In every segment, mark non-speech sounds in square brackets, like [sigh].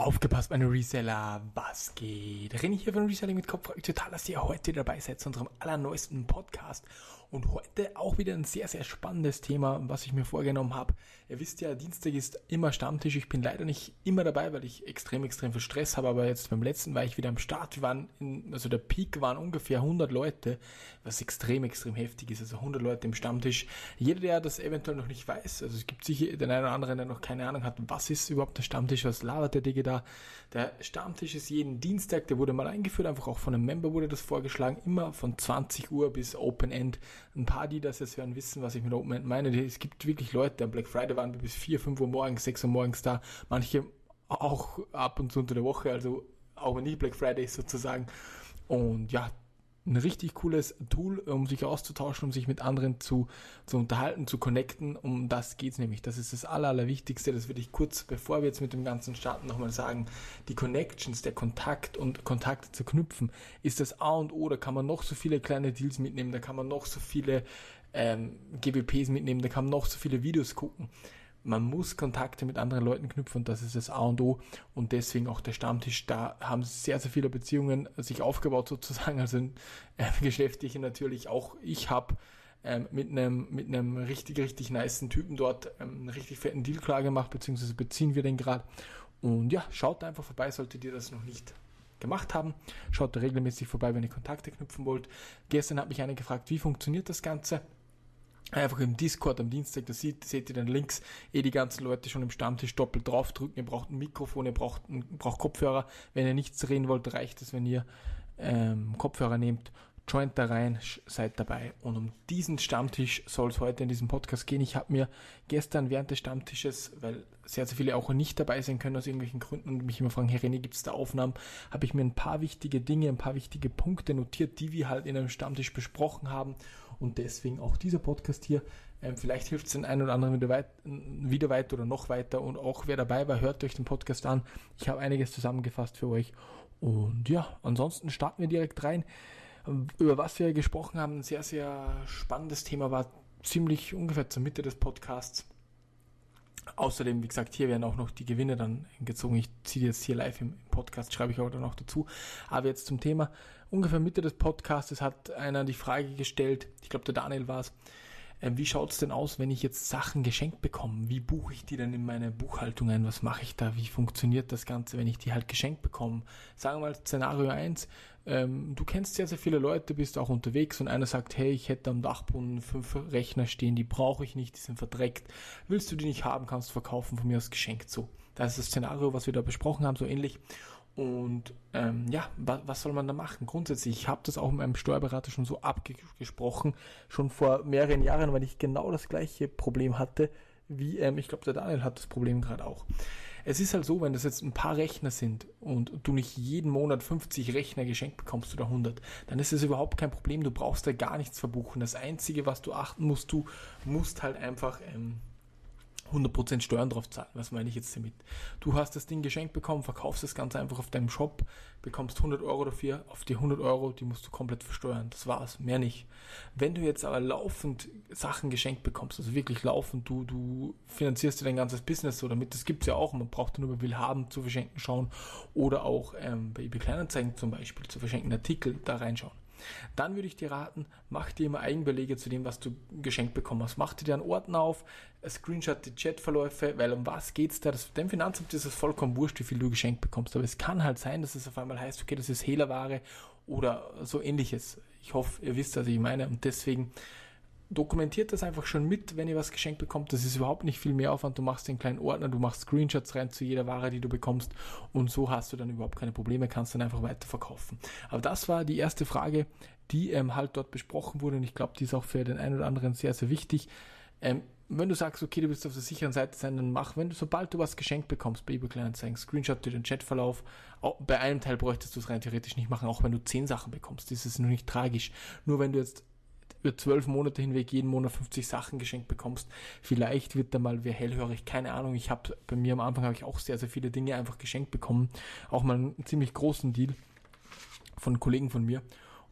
Aufgepasst, meine Reseller, was geht? René hier von Reselling mit Kopf. Total, dass ihr heute dabei seid zu unserem allerneuesten Podcast. Und heute auch wieder ein sehr, sehr spannendes Thema, was ich mir vorgenommen habe. Ihr wisst ja, Dienstag ist immer Stammtisch. Ich bin leider nicht immer dabei, weil ich extrem, extrem viel Stress habe. Aber jetzt beim letzten war ich wieder am Start. Wir waren in, also der Peak waren ungefähr 100 Leute, was extrem, extrem heftig ist. Also 100 Leute im Stammtisch. Jeder, der das eventuell noch nicht weiß, also es gibt sicher den einen oder anderen, der noch keine Ahnung hat, was ist überhaupt der Stammtisch, was labert der Digga da. Der Stammtisch ist jeden Dienstag, der wurde mal eingeführt, einfach auch von einem Member wurde das vorgeschlagen, immer von 20 Uhr bis Open End. Ein paar, die das jetzt hören, wissen, was ich mit Open End meine. Es gibt wirklich Leute, am Black Friday waren wir bis 4, 5 Uhr morgens, 6 Uhr morgens da. Manche auch ab und zu unter der Woche, also auch wenn nicht Black Friday ist sozusagen. Und ja, ein richtig cooles Tool, um sich auszutauschen, um sich mit anderen zu, zu unterhalten, zu connecten. Um das geht's nämlich. Das ist das Aller, Allerwichtigste. Das würde ich kurz, bevor wir jetzt mit dem ganzen starten, nochmal sagen. Die Connections, der Kontakt und Kontakte zu knüpfen, ist das A und O. Da kann man noch so viele kleine Deals mitnehmen, da kann man noch so viele ähm, GBPs mitnehmen, da kann man noch so viele Videos gucken man muss Kontakte mit anderen Leuten knüpfen das ist das A und O und deswegen auch der Stammtisch. Da haben sehr, sehr viele Beziehungen sich aufgebaut sozusagen, also äh, geschäftliche natürlich auch. Ich habe ähm, mit einem mit einem richtig, richtig niceen Typen dort ähm, einen richtig fetten Deal klar gemacht, beziehungsweise beziehen wir den gerade. Und ja, schaut einfach vorbei, solltet ihr das noch nicht gemacht haben. Schaut regelmäßig vorbei, wenn ihr Kontakte knüpfen wollt. Gestern hat mich einer gefragt, wie funktioniert das Ganze? Einfach im Discord am Dienstag, da seht, seht ihr dann links eh die ganzen Leute schon im Stammtisch doppelt draufdrücken. Ihr braucht ein Mikrofon, ihr braucht, ein, braucht Kopfhörer. Wenn ihr nichts reden wollt, reicht es, wenn ihr ähm, Kopfhörer nehmt joint da rein, seid dabei. Und um diesen Stammtisch soll es heute in diesem Podcast gehen. Ich habe mir gestern während des Stammtisches, weil sehr, sehr viele auch nicht dabei sein können aus irgendwelchen Gründen und mich immer fragen, Herr René, gibt es da Aufnahmen? Habe ich mir ein paar wichtige Dinge, ein paar wichtige Punkte notiert, die wir halt in einem Stammtisch besprochen haben. Und deswegen auch dieser Podcast hier. Ähm, vielleicht hilft es den einen oder anderen wieder weit, wieder weiter oder noch weiter. Und auch wer dabei war, hört euch den Podcast an. Ich habe einiges zusammengefasst für euch. Und ja, ansonsten starten wir direkt rein über was wir gesprochen haben, ein sehr, sehr spannendes Thema war ziemlich ungefähr zur Mitte des Podcasts. Außerdem, wie gesagt, hier werden auch noch die Gewinne dann gezogen. Ich ziehe jetzt hier live im Podcast, schreibe ich aber dann noch dazu. Aber jetzt zum Thema. Ungefähr Mitte des Podcasts hat einer die Frage gestellt, ich glaube der Daniel war es, äh, wie schaut's denn aus, wenn ich jetzt Sachen geschenkt bekomme? Wie buche ich die denn in meine Buchhaltung ein? Was mache ich da? Wie funktioniert das Ganze, wenn ich die halt geschenkt bekomme? Sagen wir mal Szenario 1, ähm, du kennst sehr, sehr viele Leute, bist auch unterwegs und einer sagt, hey, ich hätte am Dachboden fünf Rechner stehen, die brauche ich nicht, die sind verdreckt. Willst du die nicht haben, kannst du verkaufen, von mir aus geschenkt so. Das ist das Szenario, was wir da besprochen haben, so ähnlich. Und ähm, ja, wa was soll man da machen? Grundsätzlich, ich habe das auch mit meinem Steuerberater schon so abgesprochen, schon vor mehreren Jahren, weil ich genau das gleiche Problem hatte, wie, ähm, ich glaube, der Daniel hat das Problem gerade auch. Es ist halt so, wenn das jetzt ein paar Rechner sind und du nicht jeden Monat 50 Rechner geschenkt bekommst oder 100, dann ist es überhaupt kein Problem. Du brauchst da gar nichts verbuchen. Das Einzige, was du achten musst, du musst halt einfach ähm, 100% Steuern drauf zahlen. Was meine ich jetzt damit? Du hast das Ding geschenkt bekommen, verkaufst das Ganze einfach auf deinem Shop, bekommst 100 Euro dafür, auf die 100 Euro, die musst du komplett versteuern. Das war's, mehr nicht. Wenn du jetzt aber laufend Sachen geschenkt bekommst, also wirklich laufend, du, du finanzierst dir dein ganzes Business so damit, das gibt's ja auch, man braucht nur bei Willhaben zu verschenken schauen oder auch ähm, bei eBay Kleinanzeigen zum Beispiel zu verschenken Artikel da reinschauen. Dann würde ich dir raten, mach dir immer Eigenbelege zu dem, was du geschenkt bekommen hast. Mach dir einen Ordner auf, Screenshot die Chatverläufe, weil um was geht's da? Das, dem Finanzamt ist es vollkommen wurscht, wie viel du geschenkt bekommst. Aber es kann halt sein, dass es auf einmal heißt, okay, das ist Hehlerware oder so ähnliches. Ich hoffe, ihr wisst, was ich meine. Und deswegen dokumentiert das einfach schon mit, wenn ihr was geschenkt bekommt. Das ist überhaupt nicht viel mehr Aufwand. Du machst den kleinen Ordner, du machst Screenshots rein zu jeder Ware, die du bekommst und so hast du dann überhaupt keine Probleme, kannst dann einfach weiterverkaufen. Aber das war die erste Frage, die ähm, halt dort besprochen wurde und ich glaube, die ist auch für den einen oder anderen sehr, sehr wichtig. Ähm, wenn du sagst, okay, du willst auf der sicheren Seite sein, dann mach, wenn du, sobald du was geschenkt bekommst bei eBay Kleinanzeigen, Screenshot dir den Chatverlauf. Bei einem Teil bräuchtest du es rein theoretisch nicht machen, auch wenn du zehn Sachen bekommst. Das ist nur nicht tragisch. Nur wenn du jetzt über zwölf Monate hinweg jeden Monat 50 Sachen geschenkt bekommst. Vielleicht wird da mal wer hellhörig, keine Ahnung. Ich habe bei mir am Anfang habe ich auch sehr, sehr viele Dinge einfach geschenkt bekommen. Auch mal einen ziemlich großen Deal von Kollegen von mir.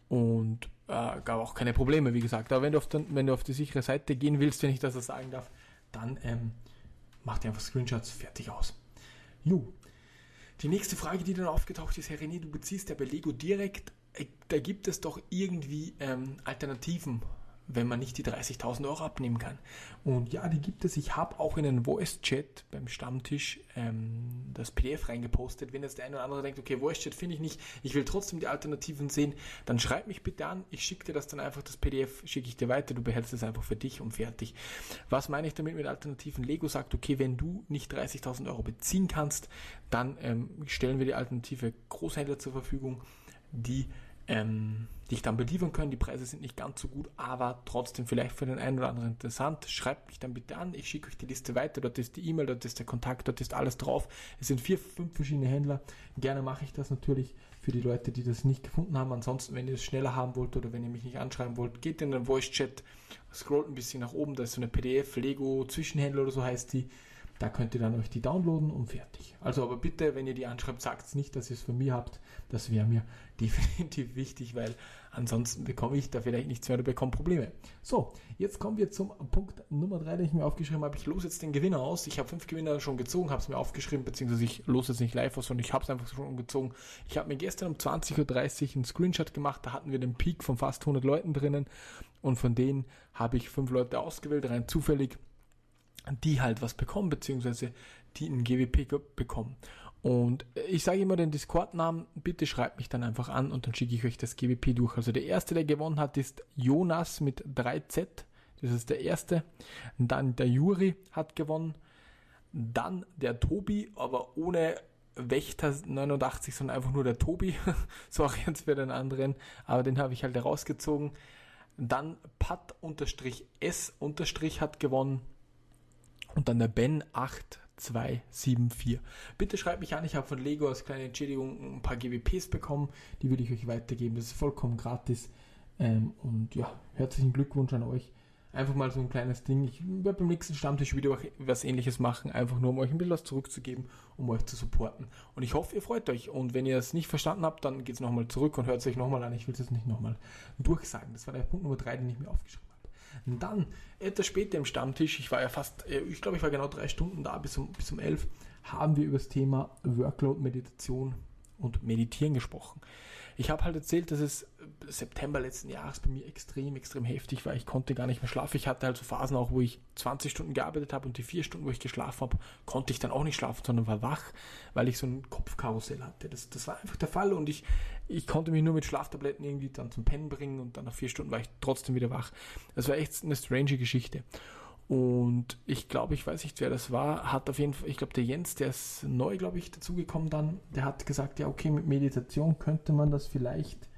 Und äh, gab auch keine Probleme, wie gesagt. Aber wenn du auf, den, wenn du auf die sichere Seite gehen willst, wenn ich das sagen darf, dann ähm, mach dir einfach Screenshots fertig aus. Jo. Die nächste Frage, die dann aufgetaucht ist, Herr René, du beziehst ja bei Lego direkt. Äh, da gibt es doch irgendwie ähm, Alternativen wenn man nicht die 30.000 Euro abnehmen kann. Und ja, die gibt es. Ich habe auch in einen Voice-Chat beim Stammtisch ähm, das PDF reingepostet. Wenn jetzt der eine oder andere denkt, okay, Voice-Chat finde ich nicht, ich will trotzdem die Alternativen sehen, dann schreib mich bitte an. Ich schicke dir das dann einfach, das PDF schicke ich dir weiter. Du behältst es einfach für dich und fertig. Was meine ich damit mit Alternativen? Lego sagt, okay, wenn du nicht 30.000 Euro beziehen kannst, dann ähm, stellen wir die Alternative Großhändler zur Verfügung, die ähm, dich dann beliefern können. Die Preise sind nicht ganz so gut, aber trotzdem vielleicht für den einen oder anderen interessant. Schreibt mich dann bitte an, ich schicke euch die Liste weiter, dort ist die E-Mail, dort ist der Kontakt, dort ist alles drauf. Es sind vier, fünf verschiedene Händler. Gerne mache ich das natürlich für die Leute, die das nicht gefunden haben. Ansonsten, wenn ihr es schneller haben wollt oder wenn ihr mich nicht anschreiben wollt, geht in den Voice Chat, scrollt ein bisschen nach oben, da ist so eine PDF, Lego Zwischenhändler oder so heißt die. Da könnt ihr dann euch die downloaden und fertig. Also aber bitte, wenn ihr die anschreibt, sagt es nicht, dass ihr es von mir habt. Das wäre mir [laughs] definitiv wichtig, weil ansonsten bekomme ich da vielleicht nichts mehr oder bekomme Probleme. So, jetzt kommen wir zum Punkt Nummer 3, den ich mir aufgeschrieben habe. Ich lose jetzt den Gewinner aus. Ich habe fünf Gewinner schon gezogen, habe es mir aufgeschrieben, beziehungsweise ich lose jetzt nicht live aus, sondern ich habe es einfach schon gezogen. Ich habe mir gestern um 20.30 Uhr einen Screenshot gemacht, da hatten wir den Peak von fast 100 Leuten drinnen und von denen habe ich fünf Leute ausgewählt, rein zufällig die halt was bekommen, beziehungsweise die einen GWP bekommen. Und ich sage immer den Discord-Namen, bitte schreibt mich dann einfach an und dann schicke ich euch das GWP durch. Also der erste, der gewonnen hat, ist Jonas mit 3Z. Das ist der erste. Dann der Juri hat gewonnen. Dann der Tobi, aber ohne Wächter 89, sondern einfach nur der Tobi. [laughs] Sorry jetzt für den anderen, aber den habe ich halt herausgezogen. Dann Pat-S- hat gewonnen. Und dann der Ben 8274. Bitte schreibt mich an, ich habe von Lego als kleine Entschädigung ein paar GWPs bekommen. Die würde ich euch weitergeben. Das ist vollkommen gratis. Ähm, und ja, herzlichen Glückwunsch an euch. Einfach mal so ein kleines Ding. Ich werde beim nächsten Stammtisch wieder was ähnliches machen, einfach nur um euch ein bisschen was zurückzugeben, um euch zu supporten. Und ich hoffe, ihr freut euch. Und wenn ihr es nicht verstanden habt, dann geht es nochmal zurück und hört es euch nochmal an. Ich will es jetzt nicht nochmal durchsagen. Das war der Punkt Nummer 3, den ich mir aufgeschrieben habe. Und dann, etwas später im Stammtisch, ich war ja fast, äh, ich glaube, ich war genau drei Stunden da, bis um, bis um elf, haben wir über das Thema Workload, Meditation und Meditieren gesprochen. Ich habe halt erzählt, dass es September letzten Jahres bei mir extrem, extrem heftig war. Ich konnte gar nicht mehr schlafen. Ich hatte halt so Phasen auch, wo ich 20 Stunden gearbeitet habe und die vier Stunden, wo ich geschlafen habe, konnte ich dann auch nicht schlafen, sondern war wach, weil ich so ein Kopfkarussell hatte. Das, das war einfach der Fall und ich, ich konnte mich nur mit Schlaftabletten irgendwie dann zum Pennen bringen und dann nach vier Stunden war ich trotzdem wieder wach. Das war echt eine strange Geschichte. Und ich glaube, ich weiß nicht, wer das war, hat auf jeden Fall, ich glaube, der Jens, der ist neu, glaube ich, dazugekommen dann, der hat gesagt, ja, okay, mit Meditation könnte man das vielleicht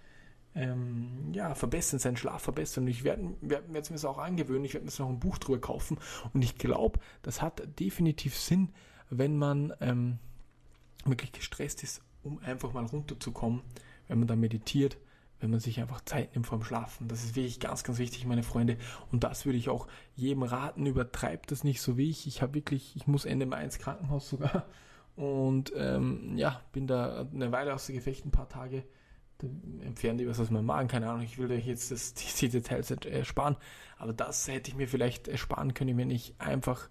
ähm, ja, verbessern, seinen Schlaf verbessern. Und ich werde werd mir jetzt auch angewöhnen, ich werde mir jetzt noch ein Buch drüber kaufen. Und ich glaube, das hat definitiv Sinn, wenn man ähm, wirklich gestresst ist, um einfach mal runterzukommen, wenn man da meditiert wenn man sich einfach Zeit nimmt vorm Schlafen. Das ist wirklich ganz, ganz wichtig, meine Freunde. Und das würde ich auch jedem raten. Übertreibt das nicht so wie ich. Ich habe wirklich, ich muss Ende Mai ins Krankenhaus sogar. Und ähm, ja, bin da eine Weile aus der Gefecht, ein paar Tage. Da entfernen die was aus meinem Magen, keine Ahnung. Ich will euch jetzt das, diese Details ersparen. Aber das hätte ich mir vielleicht ersparen können, wenn ich einfach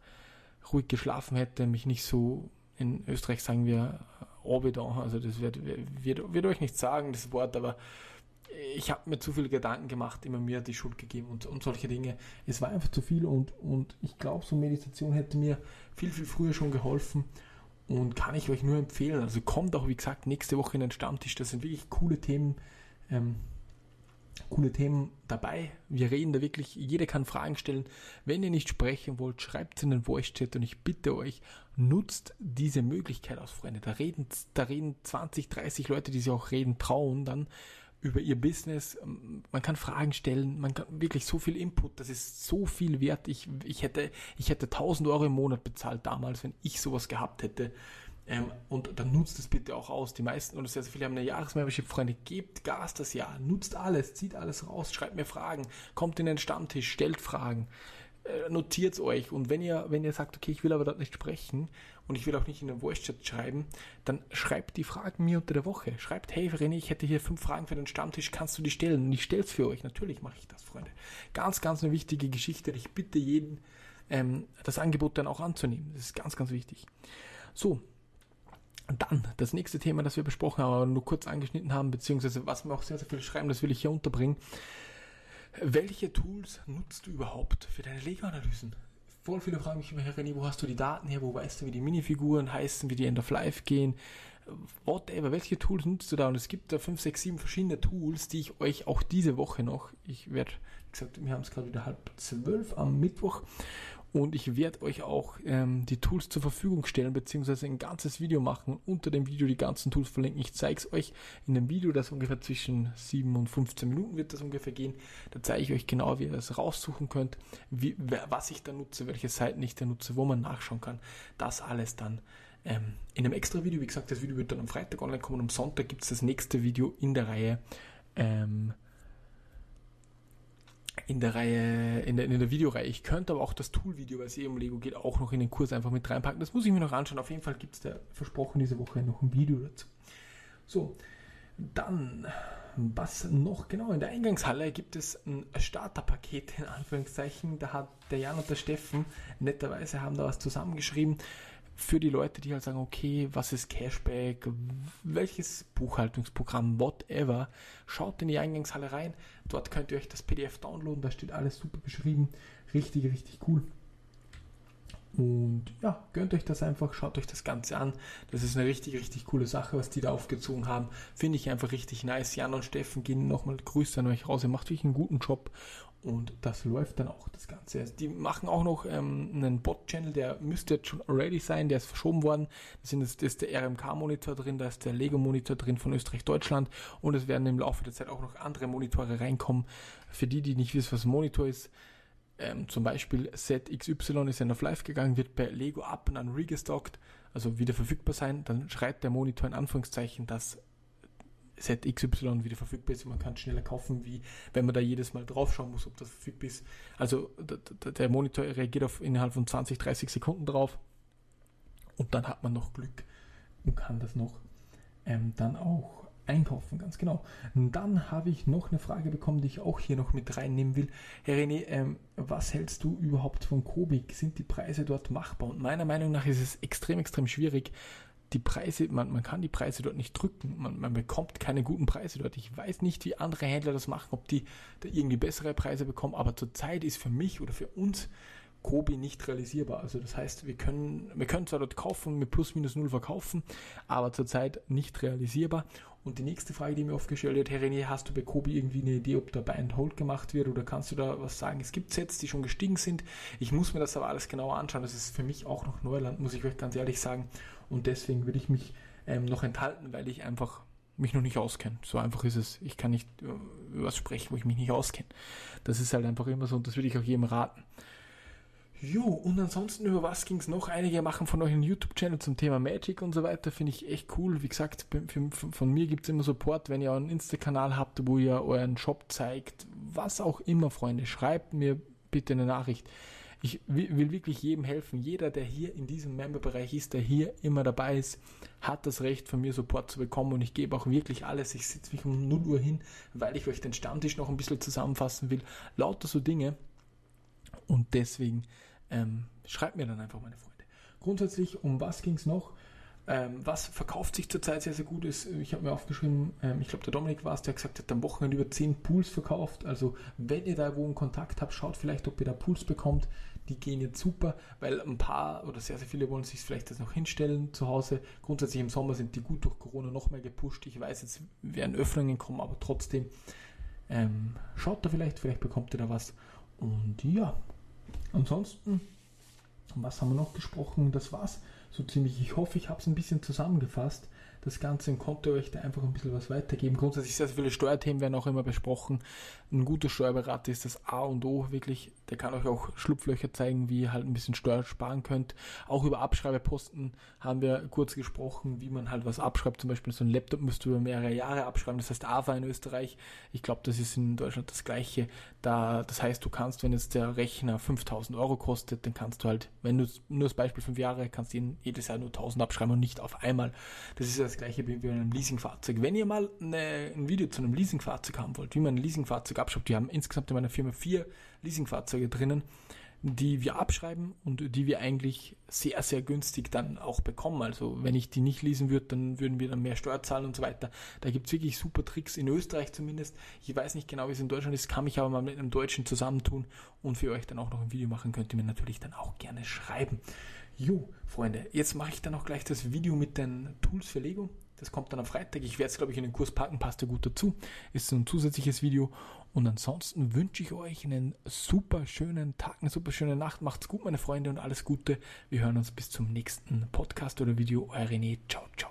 ruhig geschlafen hätte, mich nicht so in Österreich sagen wir Orbidon, also das wird, wird, wird euch nicht sagen, das Wort, aber ich habe mir zu viele Gedanken gemacht, immer mir die Schuld gegeben und, und solche Dinge. Es war einfach zu viel und, und ich glaube, so Meditation hätte mir viel, viel früher schon geholfen und kann ich euch nur empfehlen. Also kommt auch, wie gesagt, nächste Woche in den Stammtisch. Das sind wirklich coole Themen. Ähm, coole Themen dabei. Wir reden da wirklich, jeder kann Fragen stellen. Wenn ihr nicht sprechen wollt, schreibt es in den Voice-Chat und ich bitte euch, nutzt diese Möglichkeit aus, Freunde. Da reden, da reden 20, 30 Leute, die sich auch reden trauen dann über ihr Business. Man kann Fragen stellen, man kann wirklich so viel Input, das ist so viel wert. Ich, ich hätte, ich hätte 1000 Euro im Monat bezahlt damals, wenn ich sowas gehabt hätte. Ähm, und dann nutzt es bitte auch aus. Die meisten oder sehr, sehr viele haben eine Jahresmembership, Freunde. Gebt Gas das Jahr, nutzt alles, zieht alles raus, schreibt mir Fragen, kommt in den Stammtisch, stellt Fragen. Äh, notiert euch und wenn ihr, wenn ihr sagt, okay, ich will aber dort nicht sprechen und ich will auch nicht in den Voice-Chat schreiben, dann schreibt die Fragen mir unter der Woche. Schreibt, hey René, ich hätte hier fünf Fragen für den Stammtisch, kannst du die stellen? Und ich stelle es für euch. Natürlich mache ich das, Freunde. Ganz, ganz eine wichtige Geschichte. Ich bitte jeden, ähm, das Angebot dann auch anzunehmen. Das ist ganz, ganz wichtig. So, Dann, das nächste Thema, das wir besprochen haben, aber nur kurz angeschnitten haben, beziehungsweise was wir auch sehr, sehr viel schreiben, das will ich hier unterbringen. Welche Tools nutzt du überhaupt für deine Lego-Analysen? Voll viele fragen mich immer, Herr René, wo hast du die Daten her? Wo weißt du, wie die Minifiguren heißen, wie die End of Life gehen? Whatever, welche Tools nutzt du da? Und es gibt da 5, 6, 7 verschiedene Tools, die ich euch auch diese Woche noch, ich werde, wie gesagt, wir haben es gerade wieder halb zwölf am Mittwoch und ich werde euch auch ähm, die Tools zur Verfügung stellen, beziehungsweise ein ganzes Video machen und unter dem Video die ganzen Tools verlinken. Ich zeige es euch in dem Video, das ungefähr zwischen 7 und 15 Minuten wird das ungefähr gehen. Da zeige ich euch genau, wie ihr das raussuchen könnt, wie, was ich da nutze, welche Seiten ich da nutze, wo man nachschauen kann. Das alles dann ähm, in einem extra Video. Wie gesagt, das Video wird dann am Freitag online kommen. Am Sonntag gibt es das nächste Video in der Reihe. Ähm, in der Reihe, in der, in der Videoreihe. Ich könnte aber auch das Tool-Video, weil es eh um Lego geht, auch noch in den Kurs einfach mit reinpacken. Das muss ich mir noch anschauen. Auf jeden Fall gibt es da versprochen diese Woche noch ein Video dazu. So, dann, was noch genau? In der Eingangshalle gibt es ein Starterpaket, in Anführungszeichen. Da hat der Jan und der Steffen netterweise haben da was zusammengeschrieben für die Leute, die halt sagen, okay, was ist Cashback, welches Buchhaltungsprogramm, whatever, schaut in die Eingangshalle rein. Dort könnt ihr euch das PDF downloaden, da steht alles super beschrieben. Richtig, richtig cool. Und ja, gönnt euch das einfach, schaut euch das Ganze an. Das ist eine richtig, richtig coole Sache, was die da aufgezogen haben. Finde ich einfach richtig nice. Jan und Steffen gehen nochmal Grüße an euch raus. Ihr macht wirklich einen guten Job und das läuft dann auch, das Ganze. Also die machen auch noch ähm, einen Bot-Channel, der müsste jetzt schon ready sein, der ist verschoben worden. Da ist, ist der RMK-Monitor drin, da ist der Lego-Monitor drin von Österreich-Deutschland und es werden im Laufe der Zeit auch noch andere Monitore reinkommen. Für die, die nicht wissen, was ein Monitor ist, ähm, zum Beispiel ZXY ist ja auf live gegangen, wird bei Lego ab und dann regestockt, also wieder verfügbar sein. Dann schreibt der Monitor in Anführungszeichen, dass ZXY wieder verfügbar ist. Man kann schneller kaufen, wie wenn man da jedes Mal draufschauen muss, ob das verfügbar ist. Also der Monitor reagiert auf innerhalb von 20, 30 Sekunden drauf und dann hat man noch Glück und kann das noch ähm, dann auch einkaufen, ganz genau. Und dann habe ich noch eine Frage bekommen, die ich auch hier noch mit reinnehmen will. Herr René, ähm, was hältst du überhaupt von Kobik? Sind die Preise dort machbar? Und meiner Meinung nach ist es extrem, extrem schwierig, die Preise, man, man kann die Preise dort nicht drücken, man, man bekommt keine guten Preise dort. Ich weiß nicht, wie andere Händler das machen, ob die da irgendwie bessere Preise bekommen, aber zurzeit ist für mich oder für uns Kobi nicht realisierbar. Also das heißt, wir können, wir können zwar dort kaufen, mit plus minus null verkaufen, aber zurzeit nicht realisierbar. Und die nächste Frage, die mir oft gestellt wird, Herr René, hast du bei Kobi irgendwie eine Idee, ob da Buy and Hold gemacht wird oder kannst du da was sagen? Es gibt Sets, die schon gestiegen sind. Ich muss mir das aber alles genauer anschauen. Das ist für mich auch noch Neuland, muss ich euch ganz ehrlich sagen. Und deswegen würde ich mich ähm, noch enthalten, weil ich einfach mich noch nicht auskenne. So einfach ist es. Ich kann nicht über was sprechen, wo ich mich nicht auskenne. Das ist halt einfach immer so und das würde ich auch jedem raten. Jo, und ansonsten über was ging es noch? Einige machen von euch einen YouTube-Channel zum Thema Magic und so weiter. Finde ich echt cool. Wie gesagt, von mir gibt es immer Support, wenn ihr einen Insta-Kanal habt, wo ihr euren Shop zeigt. Was auch immer, Freunde. Schreibt mir bitte eine Nachricht. Ich will wirklich jedem helfen. Jeder, der hier in diesem Member-Bereich ist, der hier immer dabei ist, hat das Recht von mir Support zu bekommen und ich gebe auch wirklich alles. Ich sitze mich um 0 Uhr hin, weil ich euch den Stammtisch noch ein bisschen zusammenfassen will. Lauter so Dinge. Und deswegen ähm, schreibt mir dann einfach, meine Freunde. Grundsätzlich, um was ging es noch? Ähm, was verkauft sich zurzeit sehr, sehr gut ist, ich habe mir aufgeschrieben, ähm, ich glaube, der Dominik war es, der gesagt, hat am Wochenende über 10 Pools verkauft. Also, wenn ihr da wo einen Kontakt habt, schaut vielleicht, ob ihr da Pools bekommt. Die gehen jetzt super, weil ein paar oder sehr, sehr viele wollen sich vielleicht das noch hinstellen zu Hause. Grundsätzlich im Sommer sind die gut durch Corona noch mehr gepusht. Ich weiß, jetzt werden Öffnungen kommen, aber trotzdem ähm, schaut da vielleicht, vielleicht bekommt ihr da was. Und ja, Ansonsten, was haben wir noch gesprochen? Das war's so ziemlich. Ich hoffe, ich habe es ein bisschen zusammengefasst das Ganze und konnte euch da einfach ein bisschen was weitergeben. Grundsätzlich sehr, sehr viele Steuerthemen werden auch immer besprochen. Ein guter Steuerberater ist das A und O wirklich. Der kann euch auch Schlupflöcher zeigen, wie ihr halt ein bisschen Steuer sparen könnt. Auch über Abschreibeposten haben wir kurz gesprochen, wie man halt was abschreibt. Zum Beispiel so ein Laptop müsst ihr über mehrere Jahre abschreiben. Das heißt AFA in Österreich. Ich glaube, das ist in Deutschland das gleiche. Da, das heißt, du kannst, wenn jetzt der Rechner 5000 Euro kostet, dann kannst du halt, wenn du nur das Beispiel fünf Jahre, kannst du ihn jedes Jahr nur 1000 abschreiben und nicht auf einmal. Das ist ja das gleiche wie bei einem Leasingfahrzeug. Wenn ihr mal eine, ein Video zu einem Leasingfahrzeug haben wollt, wie man ein Leasingfahrzeug abschreibt, wir haben insgesamt in meiner Firma vier Leasingfahrzeuge drinnen, die wir abschreiben und die wir eigentlich sehr, sehr günstig dann auch bekommen. Also wenn ich die nicht lesen würde, dann würden wir dann mehr Steuer zahlen und so weiter. Da gibt es wirklich super Tricks, in Österreich zumindest. Ich weiß nicht genau, wie es in Deutschland ist, kann mich aber mal mit einem Deutschen zusammentun und für euch dann auch noch ein Video machen, könnt ihr mir natürlich dann auch gerne schreiben. Jo, Freunde, jetzt mache ich dann auch gleich das Video mit den Tools für Lego. Das kommt dann am Freitag. Ich werde es, glaube ich, in den Kurs packen, passt ja gut dazu. Ist so ein zusätzliches Video. Und ansonsten wünsche ich euch einen super schönen Tag, eine super schöne Nacht. Macht's gut, meine Freunde, und alles Gute. Wir hören uns bis zum nächsten Podcast oder Video. Euer René. Ciao, ciao.